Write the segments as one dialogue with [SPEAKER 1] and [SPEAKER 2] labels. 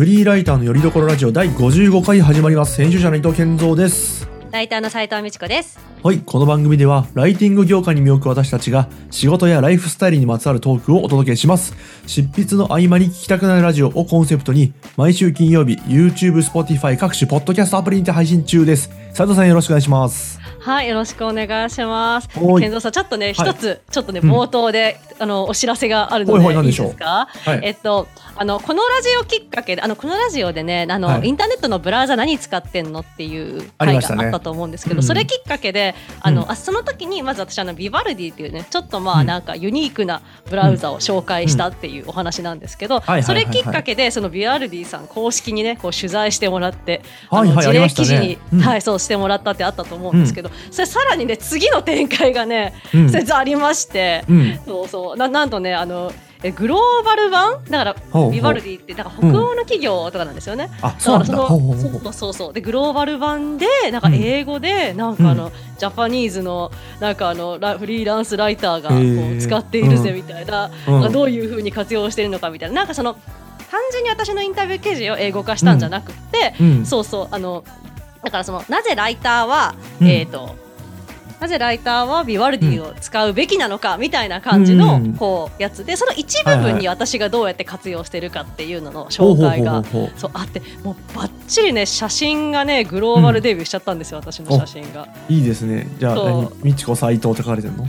[SPEAKER 1] フリーライターのよりどころラジオ第55回始まります。編集者の伊藤健三です。
[SPEAKER 2] ライターの斉藤美智子です。
[SPEAKER 1] はいこの番組ではライティング業界に身を置く私たちが仕事やライフスタイルにまつわるトークをお届けします。執筆の合間に聞きたくなるラジオをコンセプトに毎週金曜日 YouTube、Spotify 各種ポッドキャストアプリにて配信中です。斉藤さんよろしくお願いします。
[SPEAKER 2] はい、よろしくお願いします。
[SPEAKER 1] はい。
[SPEAKER 2] 健三さん、ちょっとね、
[SPEAKER 1] はい。
[SPEAKER 2] 一つ、ちょっとね、
[SPEAKER 1] うん。
[SPEAKER 2] 冒頭で、あの、お知らせがあるので、
[SPEAKER 1] はいはい何でしょう？
[SPEAKER 2] いいですか？
[SPEAKER 1] はい。
[SPEAKER 2] えっと、あの、このラジオきっかけで、あの、このラジオでね、あの、
[SPEAKER 1] はい。
[SPEAKER 2] インターネットのブラウザ何使ってんのっていう回が
[SPEAKER 1] あ
[SPEAKER 2] ったと思うんですけど、
[SPEAKER 1] うん。
[SPEAKER 2] それきっかけで、あの、
[SPEAKER 1] うん。
[SPEAKER 2] あその時に、まず私、あの、ビバルディっていうね、ちょっとまあ、
[SPEAKER 1] うん。
[SPEAKER 2] なんかユニークなブラウザを紹介したっていうお話なんですけど、それきっかけで、そのビバルディさん公式にね、こう取材してもらって、
[SPEAKER 1] はいはい
[SPEAKER 2] あの事例記事に、
[SPEAKER 1] うん。
[SPEAKER 2] はい、そうしてもらったってあったと思うんですけど、それさらにね次の展開がね、
[SPEAKER 1] うん。
[SPEAKER 2] 説ありまして、
[SPEAKER 1] うん。
[SPEAKER 2] そうそう。ななんとねあのえグローバル版？だからビバルディってなんか北欧の企業とかなんですよね。
[SPEAKER 1] あそうなんだ。
[SPEAKER 2] だからそのそうそうそう。でグローバル版でなんか英語で、なんかあの、ジャパニーズのなんかあのラフリーランスライターがこう使っているぜみたいな、どういうふうに活用しているのかみたいな。なんかその単純に私のインタビュー記事を英語化したんじゃなくて、
[SPEAKER 1] うん。
[SPEAKER 2] そうそうあのだからそのなぜライターは、
[SPEAKER 1] うん。
[SPEAKER 2] えっ、となぜライターはビワルディを使うべきなのかみたいな感じの
[SPEAKER 1] うん。
[SPEAKER 2] こうやつでその一部分に私がどうやって活用してるかっていうのの紹介がそうあってもうバッチリね写真がねグローバルデビューしちゃったんですよ、私の写真が。
[SPEAKER 1] いいですね。じゃあ
[SPEAKER 2] そう。
[SPEAKER 1] 何みちこ斎藤って書かれてるの？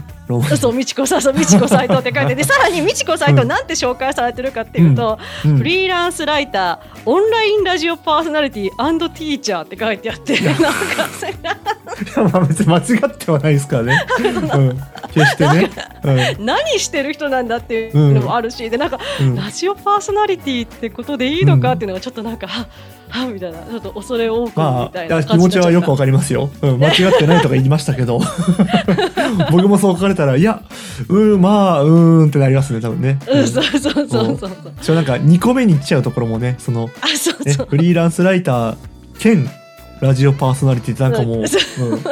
[SPEAKER 2] そう美智子さんそう美智子斎藤って書いて でさらに美智子斎藤
[SPEAKER 1] うん。
[SPEAKER 2] なんて紹介されてるかっていうと、
[SPEAKER 1] うん。
[SPEAKER 2] フリーランスライターオンラインラジオパーソナリティティーチャーって書いてあってなんかそれ
[SPEAKER 1] 間違ってはないですからね。うん、決してね。
[SPEAKER 2] 何してる人なんだっていうのもあるし、でなんか
[SPEAKER 1] うん。うん
[SPEAKER 2] ラジオパーソナリティってことでいいのかっていうのがちょっとなんか、ははみたいなちょっと恐れ多く
[SPEAKER 1] まあ、
[SPEAKER 2] みたいな
[SPEAKER 1] いや気持ちはよくわ
[SPEAKER 2] か
[SPEAKER 1] かりますよ。うん、間違ってないとか言いましたけど。僕もそう書かれたら、いや、うん、まあ、うーんってなりますね、多分ね。
[SPEAKER 2] うんそうそうそうそうそう。
[SPEAKER 1] しかもなんか2個目に来ちゃうところもね、その、
[SPEAKER 2] あそう
[SPEAKER 1] ね、
[SPEAKER 2] そう。
[SPEAKER 1] フリーランスライター兼ラジオパーソナリティってなんかもう、
[SPEAKER 2] う。ん
[SPEAKER 1] うん、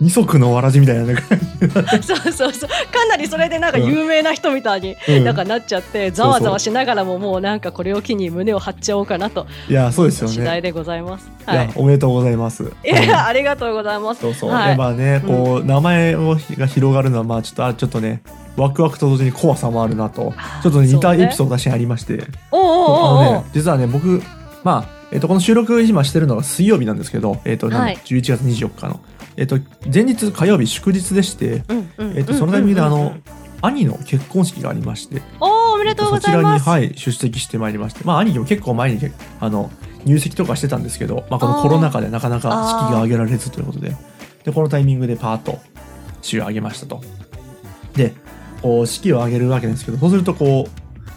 [SPEAKER 1] 二足のわらじみたいなね。
[SPEAKER 2] そうそうそう。かなりそれでなんか有名な人みたいに
[SPEAKER 1] うん。
[SPEAKER 2] なんかなっちゃってざわざわしながらももうなんかこれを機に胸を張っちゃおうかなと
[SPEAKER 1] いや、そうですよね。
[SPEAKER 2] 次第でございます。
[SPEAKER 1] いや
[SPEAKER 2] はい、
[SPEAKER 1] おめでとうございます。
[SPEAKER 2] いやありがとうございます。
[SPEAKER 1] そうそう、
[SPEAKER 2] はい。
[SPEAKER 1] でまあねこう、名前をが広がるのはまあちょっとあちょっとねワクワクと同時に怖さもあるなとちょっと似たエピソード私ありまして、
[SPEAKER 2] おうお
[SPEAKER 1] 実はね僕まあえっとこの収録今してるのが水曜日なんですけど、えっとなんだ
[SPEAKER 2] はい。
[SPEAKER 1] 11月24日の、えっと前日火曜日祝日でして、えっとそのタイミングであの兄の結婚式がありまして
[SPEAKER 2] おーおめでとうございます。
[SPEAKER 1] そちらに、はい、出席してまいりましてまあ兄貴も結構前にけあの入籍とかしてたんですけど、まあ、このコロナ禍でなかなか式が挙げられずということででこのタイミングでパーッと式を挙げましたと。でこう式を挙げるわけですけどそうするとこう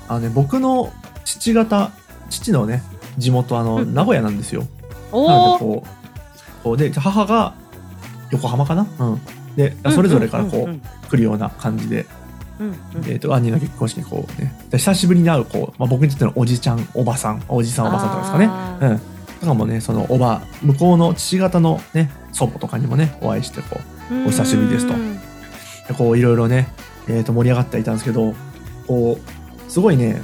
[SPEAKER 1] あの、ね、僕の父方父のね地元あの
[SPEAKER 2] うん
[SPEAKER 1] 名古屋なんですよ。な。のでこうこうで母が横浜かな、うん、でそれぞれからこ
[SPEAKER 2] う
[SPEAKER 1] 来るような感じで。えー、と兄の結婚式にこうね。で久しぶりに会うこう、まあ、僕にとってのおじちゃんおばさんおじさんおばさんとかですかね。うん。とかもねそのおば向こうの父方のね祖母とかにもねお会いしてこうお久しぶりですと。
[SPEAKER 2] うん
[SPEAKER 1] でこういろいろね、えー、と盛り上がってはいたんですけどこうすごいね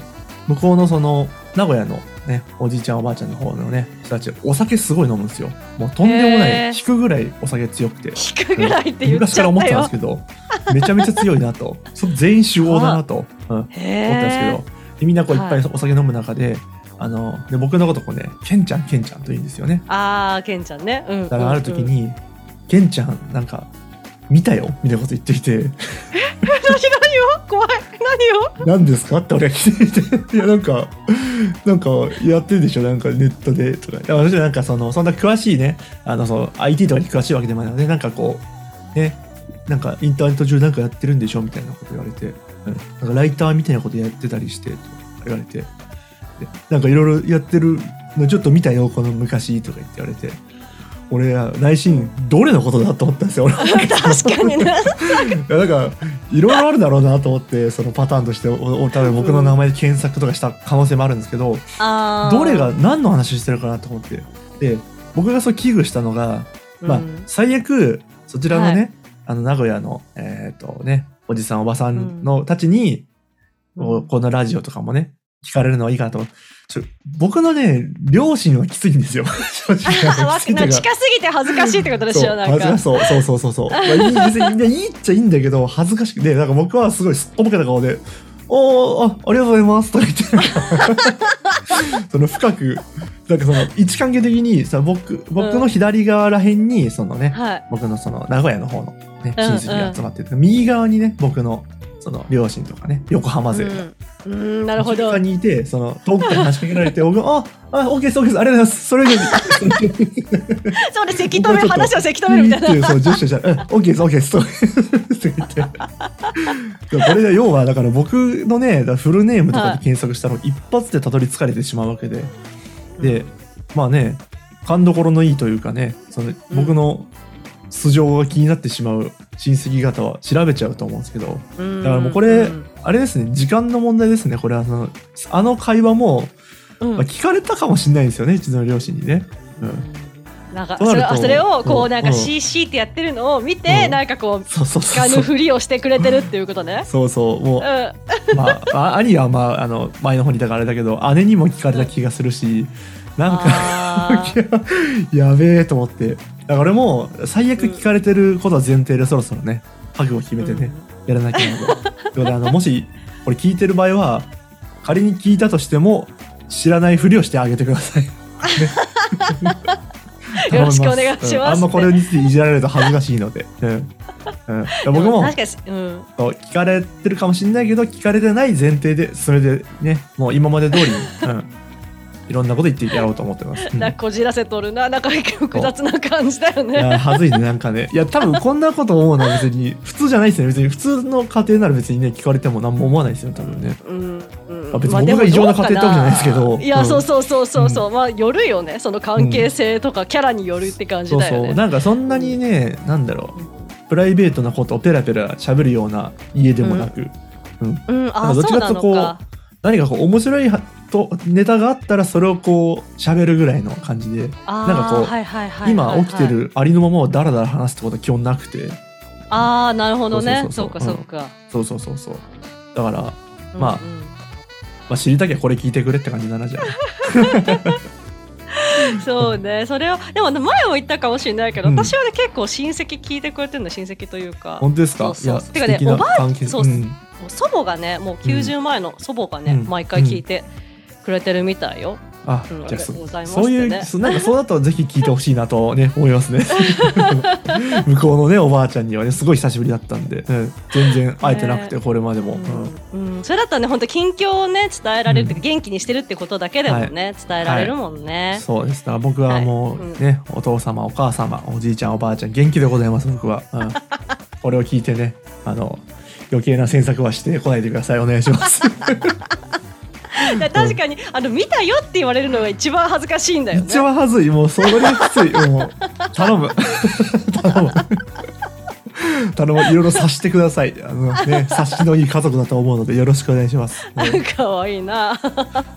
[SPEAKER 1] 向こうのその名古屋のねおじいちゃんおばあちゃんの方のね人たちお酒すごい飲むんですよもうとんでもない引くぐらいお酒強くて
[SPEAKER 2] 引くぐらいって言っ
[SPEAKER 1] 昔から思ってたん
[SPEAKER 2] よ
[SPEAKER 1] です。けどめちゃめちゃ強いなとそ全員酒豪だなと、うん、思ったんですけ
[SPEAKER 2] へ
[SPEAKER 1] どでみんなこういっぱ
[SPEAKER 2] はい
[SPEAKER 1] いお酒飲む中で,、あので僕のことこうねケンちゃんケンちゃんと言うんですよね
[SPEAKER 2] ああケンちゃんね。うん。
[SPEAKER 1] だからある時
[SPEAKER 2] うんうん。
[SPEAKER 1] に、ケンちゃんなんか見たよみたいなこと言ってきて。
[SPEAKER 2] 何何よ怖い。何よ。
[SPEAKER 1] 何ですか？って俺が聞いて。いやなんかなんかやってるでしょ？なんかネットで。とか。いや私はなんかそのそんな詳しいねあのそう IT とかに詳しいわけでもない。のでなんかこうね？なんかインターネット上なんかやってるんでしょ？みたいなこと言われて、うん、なんかライターみたいなことやってたりしてとか言われて。でなんかいろいろやってるのちょっと見たよこの昔。とか言って言われて俺は内心どれのことだと思ったんですよ
[SPEAKER 2] 確かにね。
[SPEAKER 1] いやなんかいろいろあるだろうなと思ってそのパターンとしておお多分僕の名前で検索とかした可能性もあるんですけど、
[SPEAKER 2] あー。
[SPEAKER 1] どれが何の話してるかなと思って。で僕がそう危惧したのが、まあ
[SPEAKER 2] うん
[SPEAKER 1] 最悪そちらのね、
[SPEAKER 2] はい。
[SPEAKER 1] あの名古屋のえっ、とねおじさんおばさんのたちに、こうこのラジオとかもね聞かれるのはいいかなと。ちょ僕のね、両親はきついんですよ。正直。
[SPEAKER 2] 近すぎて恥ずかしいってことでしょなんか。
[SPEAKER 1] 恥ずかしそうそうそうそうそう、まあ、いい別にいいっちゃいいんだけど恥ずかしくてなんか僕はすごいすっとぼけた顔で「おーあありがとうございます」とか言って。その深くなんかその位置関係的にさ僕僕の左側らへんにそのね、
[SPEAKER 2] はい。
[SPEAKER 1] 僕のその名古屋の方の、ね、
[SPEAKER 2] うん。
[SPEAKER 1] 親戚が集まってて、右側にね僕のその両親とかね横浜勢が。
[SPEAKER 2] うん。うんなるほど。
[SPEAKER 1] 他にいて、その、遠くから話しかけられて、僕が、あ、あ、オッケーです、オッケーです、ありがとうございます。それ以上に、
[SPEAKER 2] そうでせき止める話をせき止めるみたいな。
[SPEAKER 1] っていうそうジェスチャーしたら「うんオッケーですオッケーです」と言って。これで要はだから僕のねフルネームとかで検索したら一発でたどり着かれてしまうわけで。でまあね勘どころのいいというかねその僕の素性が気になってしまう親戚方は調べちゃうと思うんですけど。
[SPEAKER 2] だ
[SPEAKER 1] だからもうこれあれですね時間の問題ですねこれ。はそのあの会話も、
[SPEAKER 2] うん。
[SPEAKER 1] まあ、聞かれたかもしれないんですよねうちの両親にね。うん。
[SPEAKER 2] なんか
[SPEAKER 1] そ
[SPEAKER 2] れそれをこ
[SPEAKER 1] う
[SPEAKER 2] うんなんか
[SPEAKER 1] うん。
[SPEAKER 2] CC ってやってるのを見て、
[SPEAKER 1] うん。
[SPEAKER 2] なんかこう
[SPEAKER 1] そうそう
[SPEAKER 2] 聞かぬ。ふりをしてくれてるっていうことね。
[SPEAKER 1] そうそうもう
[SPEAKER 2] うん、
[SPEAKER 1] まあ、あ兄はまああの前の方にいたからあれだけど姉にも聞かれた気がするしなんか やべえと思って。だから俺も最悪聞かれてることは前提でそろそろね覚悟を決めてね、やらなきゃなと。であのもしこれ聞いてる場合は仮に聞いたとしても知らないふりをしてあげてください。ね
[SPEAKER 2] よろしくお願いします。
[SPEAKER 1] うん。あんまこれについていじられると恥ずかしいので。うん。うん、僕も
[SPEAKER 2] 確かに、うん、
[SPEAKER 1] そう聞かれてるかもしれないけど聞かれてない前提でそれでねもう今まで通りに、うん、いろんなこと言ってやろうと思ってます。うん
[SPEAKER 2] なこじらせとるな、なんか複雑な感じだよ
[SPEAKER 1] い
[SPEAKER 2] ね。
[SPEAKER 1] やはずいねなんかね。いや多分こんなこと思うのは別に普通じゃないですね。別に普通の家庭なら別にね聞かれても何も思わないですよ多分ね。
[SPEAKER 2] うんうん
[SPEAKER 1] あ別に僕が異常な家庭ってわけじゃないですけど。
[SPEAKER 2] いや、
[SPEAKER 1] うん。
[SPEAKER 2] そうそうそうそうそう、まあよるよね。その関係性とかキャラによるって感じ
[SPEAKER 1] そう
[SPEAKER 2] だよね。
[SPEAKER 1] そうなんかそんなにねなんだろう。プライベートなことをペラペラ喋るような家でもなく、うん。
[SPEAKER 2] うん。あ
[SPEAKER 1] なんかどっちかとこう何かこう面白いはとネタがあったらそれをこう喋るぐらいの感じでなんかこう
[SPEAKER 2] はいはいはいはい
[SPEAKER 1] 今起きてるありのままをダラダラ話すってことは基本なくて。
[SPEAKER 2] ああなるほどね。
[SPEAKER 1] そ
[SPEAKER 2] そうかそうか。
[SPEAKER 1] そうそうそうそう。だから、まあ
[SPEAKER 2] うんうん。
[SPEAKER 1] まあ、知りたきゃこれ聞いてくれって感じだなじゃあ。
[SPEAKER 2] そうね。それをでも前も言ったかもしれないけど、
[SPEAKER 1] うん。
[SPEAKER 2] 私はね結構親戚聞いてくれてるの親戚というか。
[SPEAKER 1] 本当ですか？
[SPEAKER 2] そうそう。
[SPEAKER 1] いや
[SPEAKER 2] てかねおばあそう
[SPEAKER 1] うん。
[SPEAKER 2] 祖母がねもう90前の祖母がね、
[SPEAKER 1] うん。
[SPEAKER 2] 毎回聞いてくれてるみたいよ、
[SPEAKER 1] あ
[SPEAKER 2] うん
[SPEAKER 1] じゃあそ
[SPEAKER 2] うい
[SPEAKER 1] うそなんかそうだとぜひ聞いてほしいなとね思いますね。向こうのねおばあちゃんにはねすごい久しぶりだったんで、うん全然会えてなくて、
[SPEAKER 2] ね。
[SPEAKER 1] これまでも、
[SPEAKER 2] うん。うんそれだったらね本当近況をね伝えられる元気にしてるってことだけでもね、伝えられるもん
[SPEAKER 1] うん
[SPEAKER 2] ね、
[SPEAKER 1] そうですだから僕はも
[SPEAKER 2] はい。ううん。
[SPEAKER 1] ね、お父様お母様おじいちゃんおばあちゃん元気でございます僕は、うん、これを聞いてねあの余計な詮索はしてこないでください。お願いします。
[SPEAKER 2] で 確かにあの見たよって言われるのが一番恥ずかしいんだよね。
[SPEAKER 1] 一番はずい。もうそれがきつい。もう頼む。頼む。頼む。いろいろ察してください。あのね察しのいい家族だと思うのでよろしくお願いします、うん
[SPEAKER 2] かわいい。な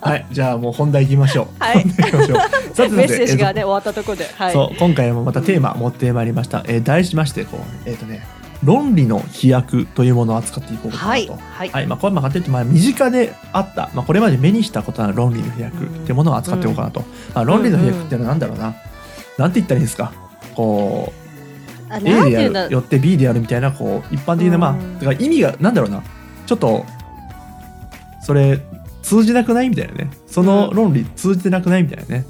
[SPEAKER 1] はい。じゃあもう本題行きましょう。
[SPEAKER 2] はい。
[SPEAKER 1] 行きましょう。さて
[SPEAKER 2] メッセージが
[SPEAKER 1] えっ
[SPEAKER 2] ね終わったところで。はい。
[SPEAKER 1] とそう。今回もまたテーマ持ってまいりました、えー題しましてこうえっ、とね論理の飛躍というものを扱っていこうかなと、
[SPEAKER 2] はい。はい、
[SPEAKER 1] はい。まあ、これまあ簡単に言うとまあ身近であった、まあ、これまで目にしたことのある論理の飛躍っていうものを扱っていこうかなと、まあ、論理の飛躍っていうのは何だろうな、なんて言ったらいいんですか？こう
[SPEAKER 2] あ
[SPEAKER 1] A でやるよって B でやるみたいなこう一般的なまあ
[SPEAKER 2] うん
[SPEAKER 1] だから意味がなんだろうな？ちょっとそれ通じなくないみたいなね。その論理通じてなくないみたいなね、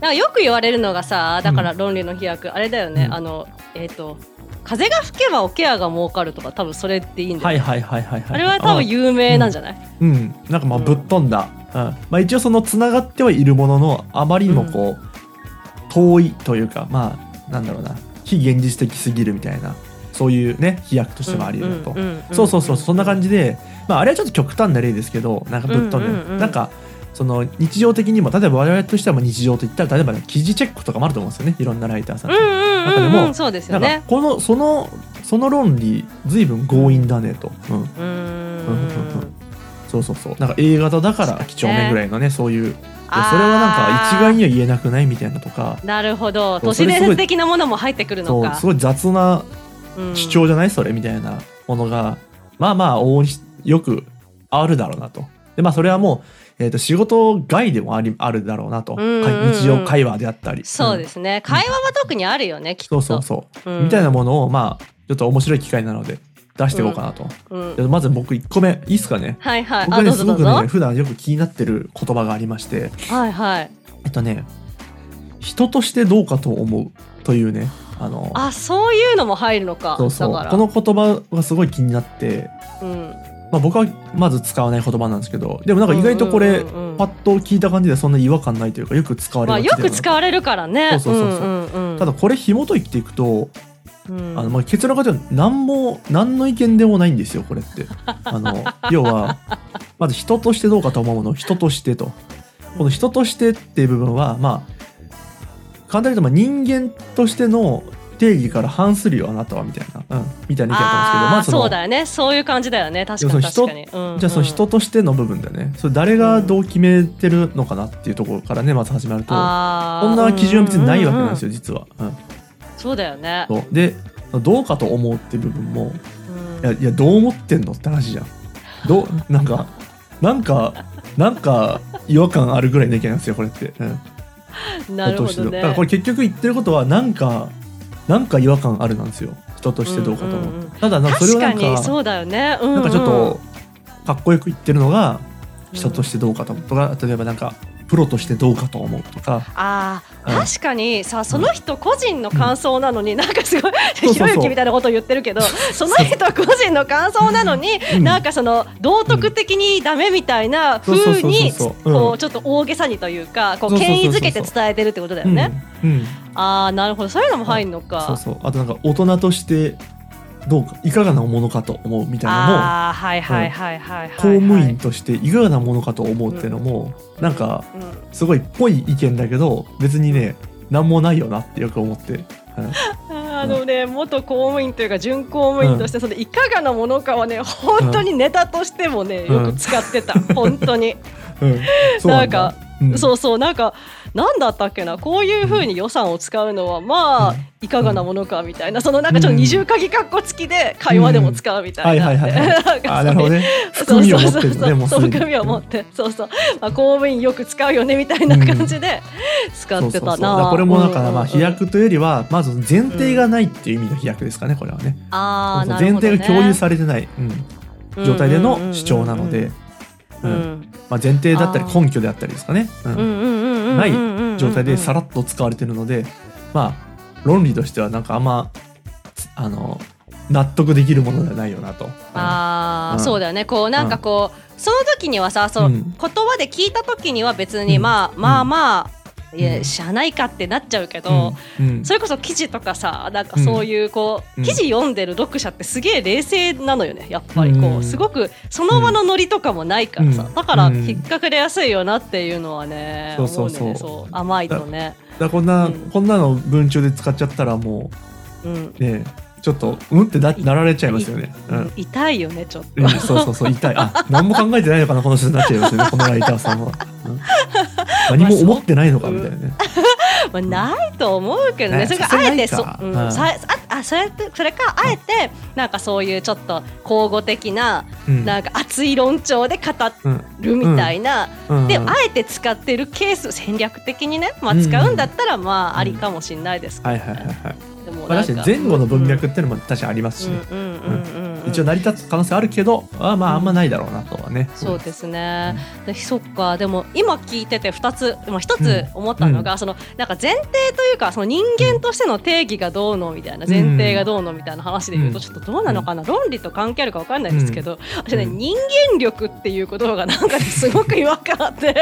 [SPEAKER 2] なんかよく言われるのがさだから論理の飛躍、あれだよね、
[SPEAKER 1] うん。
[SPEAKER 2] あのえっ、と風が吹けばおケアが儲かるとか多分それっていいんだよ、
[SPEAKER 1] はいはいはいはいはい。
[SPEAKER 2] あれは多分有名なんじゃない、
[SPEAKER 1] うん。なんかまあ
[SPEAKER 2] うん
[SPEAKER 1] ぶっ飛んだ、うん。まあ、一応そのつながってはいるもののあまりにもこう、遠いというかまあなんだろうな。非現実的すぎるみたいな。そういうね飛躍としてもあり得ると、
[SPEAKER 2] んんん
[SPEAKER 1] そうそうそう。そんな感じで、まあ、あれはちょっと極端な例ですけどなんかぶっ飛んでる、
[SPEAKER 2] うんうんうん。
[SPEAKER 1] なんかその日常的にも例えば我々としては日常といったら例えば、ね、記事チェックとかもあると思うんですよね。いろんなライターさん
[SPEAKER 2] うんうん
[SPEAKER 1] 中でも
[SPEAKER 2] そうですよね。
[SPEAKER 1] なんかこのそのその論理随分強引だねと、うん、
[SPEAKER 2] うーん。
[SPEAKER 1] うんうんうんそうそうそう。なんか A 型だから几帳面ぐらいのねそういう。いやそれはなんか一概には言えなくないみたいなとか。
[SPEAKER 2] なるほど。都市伝説的なものも入ってくるのか。
[SPEAKER 1] そうすごい雑な
[SPEAKER 2] うん。
[SPEAKER 1] 主張じゃないそれみたいなものがまあまあ往々にしよくあるだろうなと。でまあそれはもう、えー、と仕事外でもありあるだろうなと、
[SPEAKER 2] うんうんうん。
[SPEAKER 1] 日常会話であったり。
[SPEAKER 2] そうですすね会話は特にあるよねきっ
[SPEAKER 1] そ
[SPEAKER 2] と
[SPEAKER 1] うそうそう、
[SPEAKER 2] うん。
[SPEAKER 1] みたいなものをまあちょっと面白い機会なので出していこうかなと、
[SPEAKER 2] うん。
[SPEAKER 1] でまず僕1個目いいっすかね？
[SPEAKER 2] はいはい。
[SPEAKER 1] 僕はねすごくね普段よく気になってる言葉がありまして。
[SPEAKER 2] はいはい。
[SPEAKER 1] えっとね人としてどうかと思うというねあの
[SPEAKER 2] あそういうのも入るのか
[SPEAKER 1] そうそう。
[SPEAKER 2] だから。
[SPEAKER 1] この言葉がすごい気になって、
[SPEAKER 2] うん
[SPEAKER 1] まあ、僕はまず使わない言葉なんですけどでもなんか意外とこれ、パッと聞いた感じでそんな違和感ないというかよく使われ
[SPEAKER 2] まあよく使われるからね。
[SPEAKER 1] そうそうそうそう。
[SPEAKER 2] うんうんうん。
[SPEAKER 1] ただこれ紐解いていくと、
[SPEAKER 2] うん。
[SPEAKER 1] あのまあ結論から言うと何も何の意見でもないんですよこれって。あの 要はまず人としてどうかと思うものを人としてと。この人としてっていう部分はまあ簡単に言うとまあ人間としての定義から反するよあなたはみたいな、うん、みたいな意見だったんですけどまずそ
[SPEAKER 2] うだよね。そういう感じだよね。確かに確かに、うん。
[SPEAKER 1] じゃあその人としての部分だよね。それ誰がどう決めてるのかなっていうところからねまず始まるとこ
[SPEAKER 2] あー
[SPEAKER 1] んな基準は別にないわけなんです
[SPEAKER 2] よ、
[SPEAKER 1] よ実は。うん。
[SPEAKER 2] そうだよね、
[SPEAKER 1] でどうかと思うっていう部分も
[SPEAKER 2] うん。
[SPEAKER 1] いやいやどう思ってんのって話じゃん。どうなんかなんかなんか違和感あるぐらいの意見なんですよこれって。うん、
[SPEAKER 2] なるほどね。
[SPEAKER 1] だからこれ結局言ってることはなんかなんか違和感あるなんですよ。人としてどうかと思う。
[SPEAKER 2] うんうんうん。
[SPEAKER 1] ただなんかそれを
[SPEAKER 2] 確
[SPEAKER 1] なんか
[SPEAKER 2] そうだよね、うんうん、
[SPEAKER 1] なんかちょっとかっこよく言ってるのが人としてどうかと思うとか例えばなんかプロとしてどうかと思うとか。
[SPEAKER 2] あ
[SPEAKER 1] うん。
[SPEAKER 2] ー確かにさその人個人の感想なのに、なんかすごいひろゆきみたいなことを言ってるけど その人個人の感想なのに、
[SPEAKER 1] うん。
[SPEAKER 2] なんかその道徳的にダメみたいな
[SPEAKER 1] そう
[SPEAKER 2] にちょっと大げさにというかこう権威づけて伝えてるってことだよね。
[SPEAKER 1] うん。うん。
[SPEAKER 2] ああなるほど。そういうのも入るの
[SPEAKER 1] そう
[SPEAKER 2] か。
[SPEAKER 1] そう。あとなんか大人としてどうかいかがなものかと思うみたいなのも
[SPEAKER 2] ああはいはいはいはいはい、はい。
[SPEAKER 1] 公務員としていかがなものかと思うっていうのも、なんか
[SPEAKER 2] うん。
[SPEAKER 1] すごいっぽい意見だけど別にね何もないよなってよく思って、うん
[SPEAKER 2] あのね、元公務員というか準公務員としてそのいかがなものかはね本当にネタとしてもね、
[SPEAKER 1] うん
[SPEAKER 2] よく使ってた、本当に。
[SPEAKER 1] うん、なん
[SPEAKER 2] か
[SPEAKER 1] うん。
[SPEAKER 2] そうそうなんかなんだったっけな？こういうふうに予算を使うのはまあ、
[SPEAKER 1] うん。
[SPEAKER 2] いかがなものかみたいな。そのなんかちょっと二重鍵括弧付きで会話でも使うみたいな、
[SPEAKER 1] あなるほどね。
[SPEAKER 2] そう
[SPEAKER 1] 含みを
[SPEAKER 2] そうそう。
[SPEAKER 1] 持ってるねもうす
[SPEAKER 2] そう含みを持って。そうそう、まあ、公務員よく使うよねみたいな感じで使ってたな。
[SPEAKER 1] そうそうだからこれもだからまあ
[SPEAKER 2] うんうん。うん
[SPEAKER 1] 飛躍というよりはまず前提がないっていう意味の飛躍ですかねこれはね。
[SPEAKER 2] あ
[SPEAKER 1] 前
[SPEAKER 2] なるほどね。
[SPEAKER 1] 提が共有されてない、うん、状態での主張なので、
[SPEAKER 2] う
[SPEAKER 1] うんん。まあ、前提だったり根拠であったりですかね、うん
[SPEAKER 2] うんうんうんうんうん
[SPEAKER 1] ない
[SPEAKER 2] うん。うん
[SPEAKER 1] 状態でさらっと使われてるのでまあ論理としてはなんかあんまあの納得できるものではないよなと。
[SPEAKER 2] ああ、
[SPEAKER 1] うん。
[SPEAKER 2] そうだよね。こうなんかこう、その時にはさそう、
[SPEAKER 1] うん。
[SPEAKER 2] 言葉で聞いた時には別に、
[SPEAKER 1] うん。
[SPEAKER 2] まあまあまあ、いや
[SPEAKER 1] うん。
[SPEAKER 2] しゃあないかってなっちゃうけど、
[SPEAKER 1] うん。うん。
[SPEAKER 2] それこそ記事とかさなんかそういうこう、
[SPEAKER 1] うん。
[SPEAKER 2] 記事読んでる読者ってすげえ冷静なのよねやっぱり。こう、
[SPEAKER 1] うん
[SPEAKER 2] すごくその場のノリとかもないからさ、
[SPEAKER 1] うん。
[SPEAKER 2] だから
[SPEAKER 1] うん。
[SPEAKER 2] 引っかかりやすいよなっていうのはね、
[SPEAKER 1] そうそうそう。
[SPEAKER 2] ね。そう甘いとね。
[SPEAKER 1] だこんな、
[SPEAKER 2] うん。
[SPEAKER 1] こんなの文中で使っちゃったらも
[SPEAKER 2] うん。
[SPEAKER 1] うねちょっとうんってななられちゃいますよね。うん。
[SPEAKER 2] 痛いよねちょっと。
[SPEAKER 1] うん、そうそうそう痛い。あ何も考えてないのかなこの人になっちゃいますよね このライターさんは、うん。何も思ってないのかみたいなね、
[SPEAKER 2] まあ、ないと思うけどね、
[SPEAKER 1] ね
[SPEAKER 2] それがあえてそうんああそれってそれかあえてなんかそういうちょっと口語的な、
[SPEAKER 1] うん。
[SPEAKER 2] なんか熱い論調で語
[SPEAKER 1] うん
[SPEAKER 2] るみたいな、
[SPEAKER 1] うん。
[SPEAKER 2] であえて使ってるケース戦略的にね、まあ、
[SPEAKER 1] うん
[SPEAKER 2] 使うんだったらまあありかもしれないですけど、
[SPEAKER 1] はいはいはいはい。まあ、
[SPEAKER 2] でもなんか
[SPEAKER 1] 確かに前後の文脈っていうのも確かにありますしね、
[SPEAKER 2] うんうんうんうんうん
[SPEAKER 1] 一応成り立つ可能性あるけどあまああんまないだろうなとはね、
[SPEAKER 2] そうですね、でそっか。でも今聞いてて2つ、まあ、1つ思ったのが、そのなんか前提というかその人間としての定義がどうのみたいな前提がどうのみたいな話で言うと
[SPEAKER 1] うん。
[SPEAKER 2] ちょっとどうなのかな、論理と関係あるか分かんないですけど、私ね
[SPEAKER 1] うん。
[SPEAKER 2] 人間力っていう言葉がなんかねすごく違和感あって。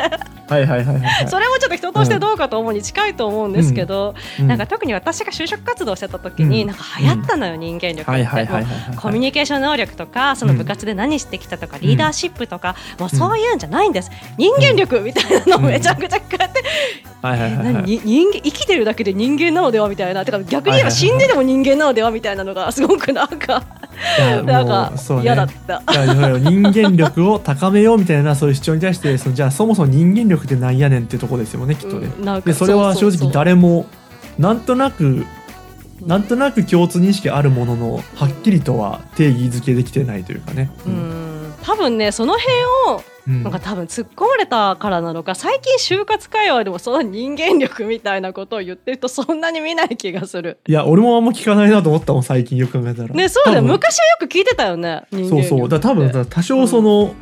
[SPEAKER 1] はいはいはいはいはい。
[SPEAKER 2] それもちょっと人としてどうかと思うに近いと思うんですけど、
[SPEAKER 1] うん。
[SPEAKER 2] なんか特に私が就職活動してた時に、
[SPEAKER 1] うん。
[SPEAKER 2] なんか流行ったのよ、人間力って。
[SPEAKER 1] はいはいはいはいはい
[SPEAKER 2] コミュニケーション能力とかその部活で何してきたとか、リーダーシップとか、もうそういうんじゃないんです。人間力みたいなのをめちゃくちゃこうやって、人間生きてるだけで人間なのではみたいな。てか逆に言えば死んででも人間なのではみたいなのがすごくなんかなん
[SPEAKER 1] も
[SPEAKER 2] か嫌だった。
[SPEAKER 1] いやいや人間力を高めようみたいなそういう主張に対してそのじゃあそもそも人間力ってなんやねんってとこですよねきっとね。
[SPEAKER 2] うん
[SPEAKER 1] でそれは正直誰もなんとなくなんとなく共通認識あるもののはっきりとは定義づけできてないというかね。
[SPEAKER 2] うん。多分ねその辺を
[SPEAKER 1] うん。
[SPEAKER 2] なんか多分突っ込まれたからなのか最近就活会話でもその人間力みたいなことを言ってるとそんなに見ない気がする。
[SPEAKER 1] いや俺もあんま聞かないなと思ったもん最近よく考えたら。
[SPEAKER 2] ねそうだよ昔はよく聞いてたよね人間力
[SPEAKER 1] そうそう。だ多分多少その、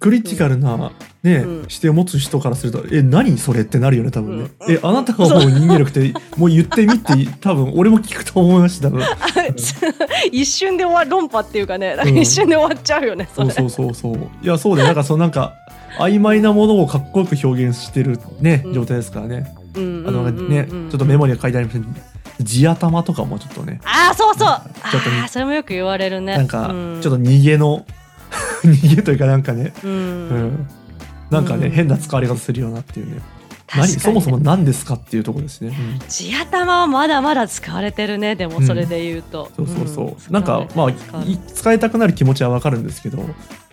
[SPEAKER 1] クリティカルな、ね
[SPEAKER 2] うん。
[SPEAKER 1] 視点を持つ人からすると「え何それ?」ってなるよね多分ね「
[SPEAKER 2] うん。
[SPEAKER 1] えあなたが思う。人間力ってもう言ってみ」って 多分俺も聞くと思いました多分。
[SPEAKER 2] 一瞬で終わ論破っていうかね一瞬で終わっちゃうよね、それ。
[SPEAKER 1] そうそうそうそう。いやそうでなんかそのなんか曖昧なものをかっこよく表現してるね、
[SPEAKER 2] うん。
[SPEAKER 1] 状態ですからね。
[SPEAKER 2] うん。
[SPEAKER 1] あの
[SPEAKER 2] うんうん
[SPEAKER 1] ね、
[SPEAKER 2] うん。
[SPEAKER 1] ちょっとメモには書いてありますけど地頭とかもちょっとね。
[SPEAKER 2] ああそうそう。あ
[SPEAKER 1] ちょっとね。
[SPEAKER 2] あーそれもよく言われるね。
[SPEAKER 1] なんか
[SPEAKER 2] うん。
[SPEAKER 1] ちょっと逃げの逃げというかなんかね。
[SPEAKER 2] う
[SPEAKER 1] うん。ん、なんかね、
[SPEAKER 2] うん。
[SPEAKER 1] 変な使われ方するようなっていうね。何そもそも何ですかっていうところですね、うん。
[SPEAKER 2] 地頭はまだまだ使われてるねでもそれで言うと、
[SPEAKER 1] そうそうそう、
[SPEAKER 2] ん。
[SPEAKER 1] なんかまあ
[SPEAKER 2] 使
[SPEAKER 1] いたくなる気持ちはわかるんですけど、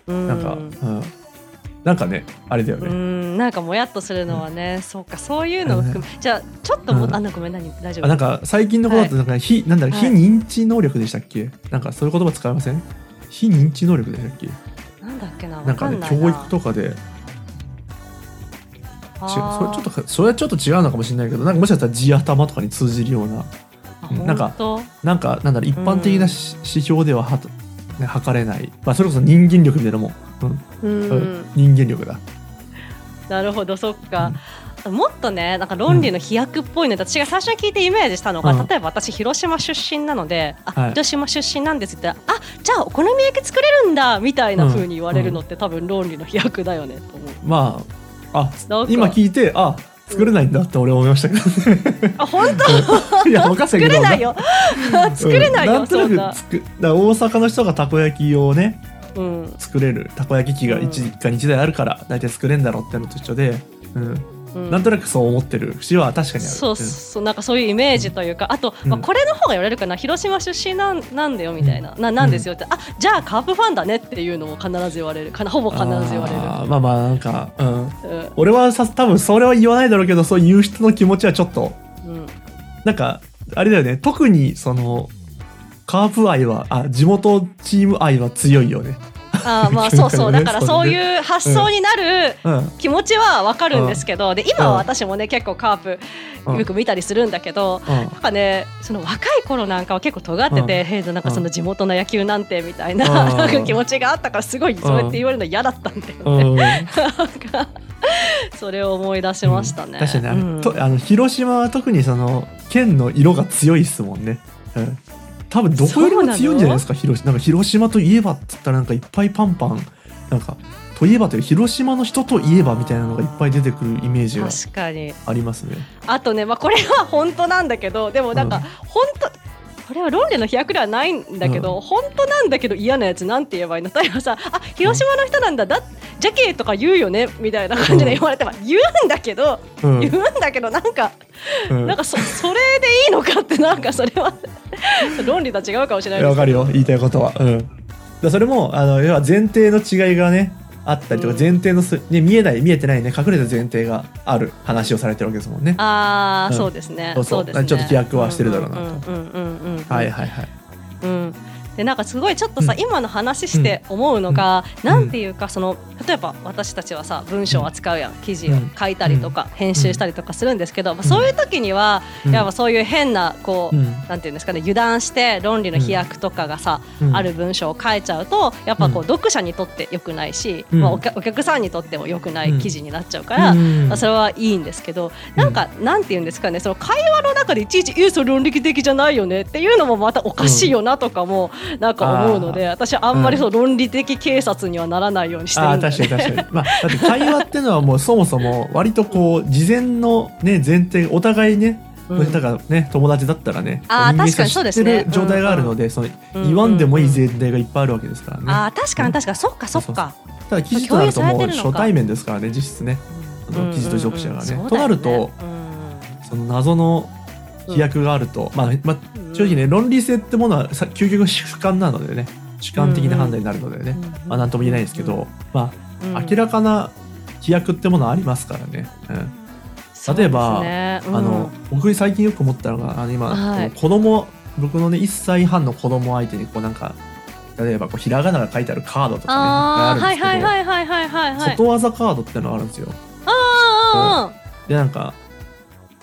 [SPEAKER 2] うん。
[SPEAKER 1] なんか、うん、なんかねあれだよ
[SPEAKER 2] う
[SPEAKER 1] ね、
[SPEAKER 2] ん。なんかもやっとするのはね、そうか。そういうのを含め、じゃあちょっとも、
[SPEAKER 1] うん。
[SPEAKER 2] あなんかごめん何？大丈夫？
[SPEAKER 1] あなんか最近のことだとなんか、非なんだろう
[SPEAKER 2] はい。
[SPEAKER 1] 非認知能力でしたっけ？なんかそういう言葉使いません？非認知能力でしたっけ？
[SPEAKER 2] なんだっけな
[SPEAKER 1] なんかね教育とかで。違う
[SPEAKER 2] あ
[SPEAKER 1] それちょっとかそれはちょっと違うのかもしれないけどなんかもしかしたら地頭とかに通じるような。なんか
[SPEAKER 2] 本
[SPEAKER 1] なんかなんだろう一般的なし指標でははと、ね、測れない、まあ、それこそ人間力みたいなもん、うん、
[SPEAKER 2] うん。
[SPEAKER 1] 人間力だ。
[SPEAKER 2] なるほどそっか、もっとねなんか論理の飛躍っぽいので、私が最初に聞いてイメージしたのが、
[SPEAKER 1] うん。
[SPEAKER 2] 例えば私広島出身なので「あ、
[SPEAKER 1] はい。
[SPEAKER 2] 広島出身なんです」って言ったら「あじゃあお好み焼き作れるんだ」みたいな風に言われるのって、多分論理の飛躍だよねと思う。
[SPEAKER 1] まああ今聞いてあ作れないんだって俺思いましたけどね。
[SPEAKER 2] あ本当？
[SPEAKER 1] いや
[SPEAKER 2] 作れないよ作れないよ、
[SPEAKER 1] うん。なんと
[SPEAKER 2] な
[SPEAKER 1] な。く、作だ大阪の人がたこ焼きをね
[SPEAKER 2] うん。
[SPEAKER 1] 作れる。たこ焼き器が
[SPEAKER 2] うん。
[SPEAKER 1] 1家に1台あるから大体作れんだろうってのと一緒で、うん
[SPEAKER 2] うん。
[SPEAKER 1] なんとなくそう思ってる節は確かにある
[SPEAKER 2] そうそうなんかそういうイメージというかあと、まあ、
[SPEAKER 1] うん。
[SPEAKER 2] これの方が言われるかな。広島出身なんなんだよみたいな、ななんですよって、あじゃあカープファンだねっていうのを必ず言われるかな。ほぼ必ず言われる。
[SPEAKER 1] まあまあなんか、うん、
[SPEAKER 2] うん。
[SPEAKER 1] 俺はさ多分それは言わないだろうけどそういう人の気持ちはちょっと。
[SPEAKER 2] うん。
[SPEAKER 1] なんかあれだよね。特にそのカープ愛はあ地元チーム愛は強いよね。
[SPEAKER 2] あーまあ そうそう。だから
[SPEAKER 1] そう
[SPEAKER 2] いう発想になる
[SPEAKER 1] うん
[SPEAKER 2] 気持ちはわかるんですけど、で今は
[SPEAKER 1] うん。
[SPEAKER 2] 私もね結構カープ
[SPEAKER 1] うん。
[SPEAKER 2] よく見たりするんだけど、
[SPEAKER 1] うん。
[SPEAKER 2] なんかねその若い頃なんかは結構尖ってて、へえなんかその地元の野球なんてみたいな,、
[SPEAKER 1] うん。
[SPEAKER 2] なんか気持ちがあったからすごいそうやって言われるの嫌だったん。だよね。それを思い出しましたね。
[SPEAKER 1] 確かにあの、
[SPEAKER 2] うん。
[SPEAKER 1] とあの広島は特にその県の色が強いですもんね。うん多分どこよりも強いんじゃないですか？広島なんか広島といえばっつったらなんかいっぱいパンパン。なんかといえばという広島の人といえばみたいなのがいっぱい出てくるイメージが
[SPEAKER 2] 確かに。
[SPEAKER 1] ありますね。
[SPEAKER 2] あとね、まあ、これは本当なんだけどでもなんか
[SPEAKER 1] うん。
[SPEAKER 2] 本当、これは論理の飛躍ではないんだけど、本当なんだけど嫌なやつなんて言えばいいの？例えばさ「あ広島の人なんだ。だジャケとか言うよね」みたいな感じで言われても、言うんだけど、
[SPEAKER 1] うん。
[SPEAKER 2] 言うんだけどなんか、
[SPEAKER 1] うん。
[SPEAKER 2] なんかそそれでいいのかってなんかそれは論理と違うかもしれない
[SPEAKER 1] わかるよ。言いたいことは。うん、だそれもあの要は前提の違いがねあったりとか
[SPEAKER 2] うん。
[SPEAKER 1] 前提のす、ね、見えない見えてないね隠れた前提がある話をされてるわけですもんね。
[SPEAKER 2] ああ、
[SPEAKER 1] うん。
[SPEAKER 2] そうですね。
[SPEAKER 1] そうそう。
[SPEAKER 2] ね。
[SPEAKER 1] ちょっと飛躍はしてるだろうなと。
[SPEAKER 2] うんうんうんうんうん。
[SPEAKER 1] はいはいはい。
[SPEAKER 2] うん、でなんかすごいちょっとさ、
[SPEAKER 1] うん。
[SPEAKER 2] 今の話して思うのが、なんていうかその例えば私たちはさ文章を扱うやん記事を書いたりとか、編集したりとかするんですけど、まあ、そういう時には、
[SPEAKER 1] うん。
[SPEAKER 2] やっぱそういう変なこう、
[SPEAKER 1] うん。
[SPEAKER 2] なんていうんですかね油断して論理の飛躍とかがさ、
[SPEAKER 1] うん。
[SPEAKER 2] ある文章を書いちゃうとやっぱこう、
[SPEAKER 1] うん。
[SPEAKER 2] 読者にとって良くないし、
[SPEAKER 1] うん。
[SPEAKER 2] まあ、お客さんにとっても良くない記事になっちゃうから、
[SPEAKER 1] うん。
[SPEAKER 2] まあ、それはいいんですけどなんか、なんて言うんですかねその会話の中でいちいち「えそれ論理的じゃないよね」っていうのもまたおかしいよなとかもなんか思うので、私はあんまりそう論理的警察にはならないようにしてるんだよね。
[SPEAKER 1] 確かに確かに。まあ、だって会話っていうのはもうそもそも割とこう事前のね前提お互いね、
[SPEAKER 2] うん。
[SPEAKER 1] だからね友達だったらね
[SPEAKER 2] あ確かにそうですね。
[SPEAKER 1] 状態があるので、その
[SPEAKER 2] うん
[SPEAKER 1] 言わんでもいい前提がいっぱいあるわけですからね。
[SPEAKER 2] あー確かに確かに。そっかそっか。
[SPEAKER 1] ただ記事となるともう初対面ですからね実質ね。あの記事と読者がね。となると
[SPEAKER 2] うん。
[SPEAKER 1] その謎の飛躍があると、まあまあ
[SPEAKER 2] うん。
[SPEAKER 1] 正直ね論理性ってものはさ究極主観なのでね主観的な判断になるのでね、
[SPEAKER 2] うん
[SPEAKER 1] まあなんとも言えないですけど、ま
[SPEAKER 2] うん。
[SPEAKER 1] あ明らかな飛躍ってものはありますからね。うん。例えば
[SPEAKER 2] ねうん。
[SPEAKER 1] あの僕最近よく思ったのがあの今、
[SPEAKER 2] はい。
[SPEAKER 1] 子供僕のね1歳半の子供相手にこうなんか例えばこうひらがなが書いてあるカードとかね
[SPEAKER 2] あ
[SPEAKER 1] るんですけど、
[SPEAKER 2] はいはいはいはいはいはいはい。
[SPEAKER 1] ことわざカードってのがあるんですよ。
[SPEAKER 2] あ
[SPEAKER 1] でなんか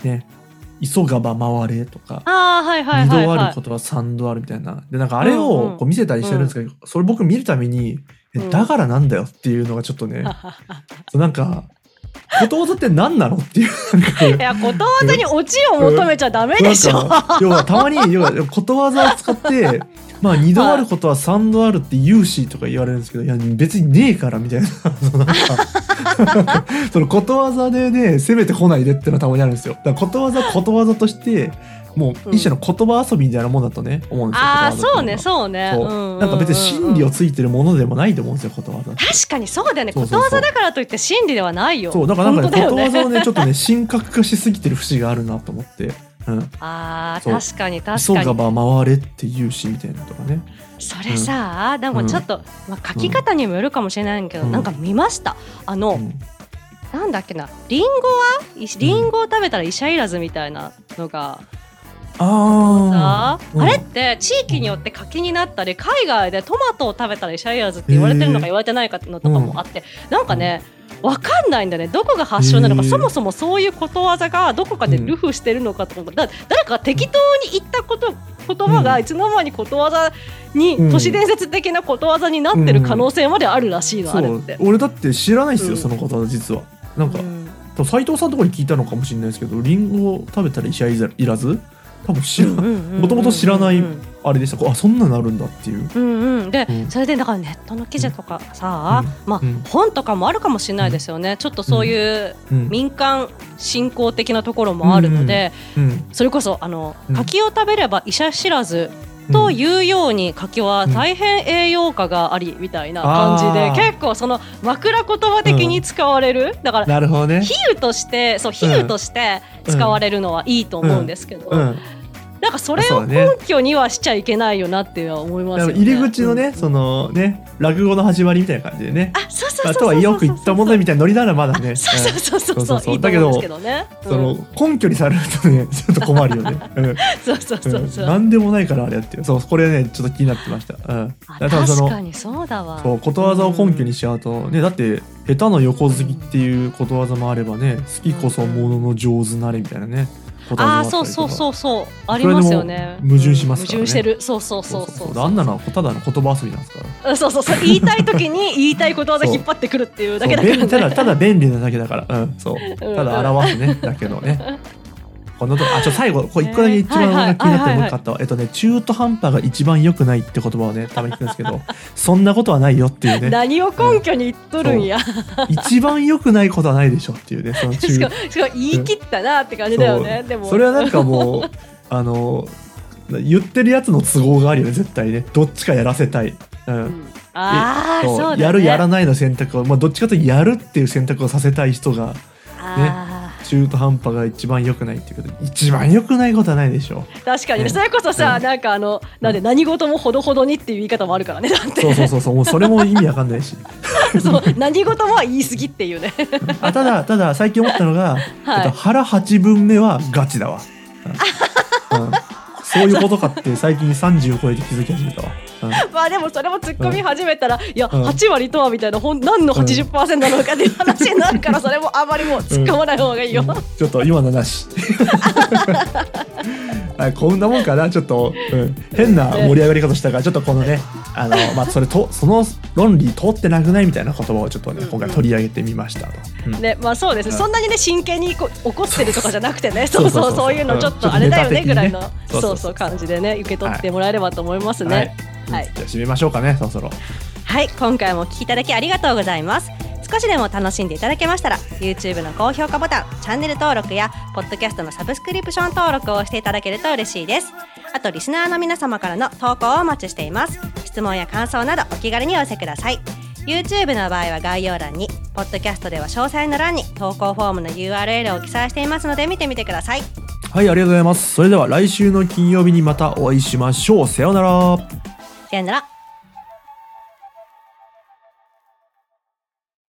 [SPEAKER 1] ね「急がば回れ」とか
[SPEAKER 2] あああはいはい
[SPEAKER 1] 二
[SPEAKER 2] はいはい。
[SPEAKER 1] 度あることは三度あるみたいな。で、なんかあれ
[SPEAKER 2] うんう
[SPEAKER 1] を
[SPEAKER 2] ん。
[SPEAKER 1] こう見せたりしてるんですけど、それ僕見るために、え
[SPEAKER 2] うん。
[SPEAKER 1] だからなんだよっていうのがちょっとね、そうなんか、ことわざって何なのっていう、
[SPEAKER 2] いやことわざにオチを求めちゃダメでしょ。
[SPEAKER 1] 要はたまに要はことわざを使ってまあ二度あることは三度あるって言うしとか言われるんですけどいや別にねえからみたいな。そのそのことわざでね攻めてこないでってのはたまにあるんですよ。だからことわざことわざとしてもう一種の言葉遊びみたいなもんだとね思うんですよ
[SPEAKER 2] ああそうねそうね。
[SPEAKER 1] そう。
[SPEAKER 2] うん
[SPEAKER 1] なんか別に真理をついてるものでもないと思うんですよことわざ
[SPEAKER 2] 確かにそうだよね。ことわざだからといって真理ではないよ。
[SPEAKER 1] そうだからなんかね
[SPEAKER 2] ね
[SPEAKER 1] ことわざをねちょっとね神格化しすぎてる節があるなと思って。うん、
[SPEAKER 2] あ
[SPEAKER 1] そう。
[SPEAKER 2] ー確かに確
[SPEAKER 1] 急が
[SPEAKER 2] かに
[SPEAKER 1] ば回れって言うしみたいなのとかね。
[SPEAKER 2] それさ、でもちょっと、まあ、書き方にもよるかもしれないけど、
[SPEAKER 1] うん。
[SPEAKER 2] なんか見ました？あの、
[SPEAKER 1] うん。
[SPEAKER 2] なんだっけな？リンゴは？いリンゴを食べたら医者いらずみたいなのが
[SPEAKER 1] うん
[SPEAKER 2] さあれって地域によって柿になったり海外でトマトを食べたら医者いらずって言われてるのか言われてないかのとかもあって、なんかねわかんないんだね。どこが発祥なのか。そもそもそういうことわざがどこかでルフしてるのかとか、だ誰かが適当に言ったこと言葉がいつの間にことわざに、
[SPEAKER 1] うん。
[SPEAKER 2] 都市伝説的なことわざになってる可能性まであるらしいの、あれって。
[SPEAKER 1] 俺だって知らないですよ、
[SPEAKER 2] うん。
[SPEAKER 1] そのことは実は。なんか
[SPEAKER 2] う
[SPEAKER 1] 藤さんのところに聞いたのかもしれないですけどリンゴを食べたら医者いらず多分知らもともと知らない
[SPEAKER 2] うん
[SPEAKER 1] あれでした。あそんなのあるんだっていう。
[SPEAKER 2] うんうん、で、
[SPEAKER 1] うん。
[SPEAKER 2] それでだからネットの記事とかさ、
[SPEAKER 1] うん。
[SPEAKER 2] まあ、
[SPEAKER 1] うん。
[SPEAKER 2] 本とかもあるかもしれないですよね、ちょっとそういう
[SPEAKER 1] うん。
[SPEAKER 2] 民間信仰的なところもあるので、
[SPEAKER 1] うん。
[SPEAKER 2] それこそあの
[SPEAKER 1] うん。
[SPEAKER 2] 柿を食べれば医者知らずというように柿は大変栄養価がありみたいな感じで、結構その枕言葉的に使われる、だから
[SPEAKER 1] なるほどね。
[SPEAKER 2] 比喩としてそう比喩として使われるのはいいと思うんですけど、
[SPEAKER 1] うん
[SPEAKER 2] なんかそれを根拠にはしちゃいけないよなって思いますよね。
[SPEAKER 1] 入り口のね、
[SPEAKER 2] うん。
[SPEAKER 1] そのね落語の始まりみたいな感じでね。
[SPEAKER 2] あそうそうそうそう
[SPEAKER 1] あとはよく言ったものみたいなノリならまだね。
[SPEAKER 2] そうそうそうそう
[SPEAKER 1] そう。そうそう
[SPEAKER 2] いいと思うんですけどね。
[SPEAKER 1] うん。その根拠にされるとねちょっと困るよね、うん。
[SPEAKER 2] うんそうそうそう。そう。
[SPEAKER 1] 何でもないからあれやってるそうこれねちょっと気になってました、うん、
[SPEAKER 2] あ
[SPEAKER 1] だからその
[SPEAKER 2] 確かにそうだわ。
[SPEAKER 1] そうことわざを根拠にしちゃうとねだって下手の横好きっていうことわざもあればね好きこそものの上手なれみたいなね。ことわ
[SPEAKER 2] ああそうそうそうそう。ありますよね。
[SPEAKER 1] 矛盾しますね
[SPEAKER 2] うん矛盾してる。そうそう
[SPEAKER 1] そ
[SPEAKER 2] そう。うそう
[SPEAKER 1] あんなのはただの言葉遊びなんですか？ら
[SPEAKER 2] うんそう。そうそう言いたい時に 言いたいことわざ引っ張ってくるっていうだけだからね。
[SPEAKER 1] ただただ便利なだけだから、うん、そう。
[SPEAKER 2] うん。
[SPEAKER 1] ただ表すね。だけどねこのとこあちょ最後これ一個だけ一番気になってもう一個あったわ。えっとね中途半端が一番良くないって言葉をねたまに聞くんですけど そんなことはないよっていうね。
[SPEAKER 2] 何を根拠に言っとるんや。
[SPEAKER 1] 一番良くないことはないでしょっていうねその中
[SPEAKER 2] しかもしかも言い切ったなって感じだよね。でも。
[SPEAKER 1] それはなんかもう あの言ってるやつの都合があるよね絶対ね。どっちかやらせたい、うん。
[SPEAKER 2] うん。ああね。
[SPEAKER 1] やるやらないの選択を、まあ、どっちかというとやるっていう選択をさせたい人が
[SPEAKER 2] あ
[SPEAKER 1] 中途半端が一番良くないっていうこと。で一番良くないことはないでしょ。
[SPEAKER 2] ー確かに。ね。
[SPEAKER 1] ね
[SPEAKER 2] それこそさ、
[SPEAKER 1] うん。
[SPEAKER 2] なんかあのなんで何事もほどほどにっていう言い方もあるからねだって。
[SPEAKER 1] そうそうそうそうもうそれも意味わかんないし。
[SPEAKER 2] そう何事もは言い過ぎっていうね。
[SPEAKER 1] あただただ最近思ったのが、
[SPEAKER 2] はい。
[SPEAKER 1] えっと、腹8分目はガチだわ、うん。うん。そういうことかって最近30を超えて気づき始めたわ、うん
[SPEAKER 2] まあでもそれも突っ込み始めたら、いや
[SPEAKER 1] うん。
[SPEAKER 2] 8割とはみたいなほん何の80%なのかっていう話になるからそれもあまりもう突っ込まない方がいいよ、
[SPEAKER 1] うん。ちょっと今のなし。はいこんなもんかなちょっと、うん。変な盛り上がり方したからちょっとこのねあの、まあ、それとその論理通ってなくないみたいな言葉をちょっとね今回取り上げてみましたと、うん。
[SPEAKER 2] ねまあそうですね、
[SPEAKER 1] うん。
[SPEAKER 2] そんなにね真剣にこう怒ってるとかじゃなくてねそうそうそういうのちょっ
[SPEAKER 1] うん
[SPEAKER 2] とあれだよねぐらいのそうそう感じでね受け取ってもらえればと思いますね。
[SPEAKER 1] は
[SPEAKER 2] はいい、
[SPEAKER 1] じゃあ締めましょうかねそろそろ。
[SPEAKER 2] はい、今回もお聞きいただきありがとうございます。少しでも楽しんでいただけましたら YouTube の高評価ボタンチャンネル登録やポッドキャストのサブスクリプション登録をしていただけると嬉しいです。あとリスナーの皆様からの投稿をお待ちしています。質問や感想などお気軽にお寄せください。YouTube の場合は概要欄にポッドキャストでは詳細の欄に投稿フォームの URL を記載していますので見てみてください。
[SPEAKER 1] はいありがとうございます。それでは来週の金曜日にまたお会いしましょう。さようなら
[SPEAKER 2] さよなら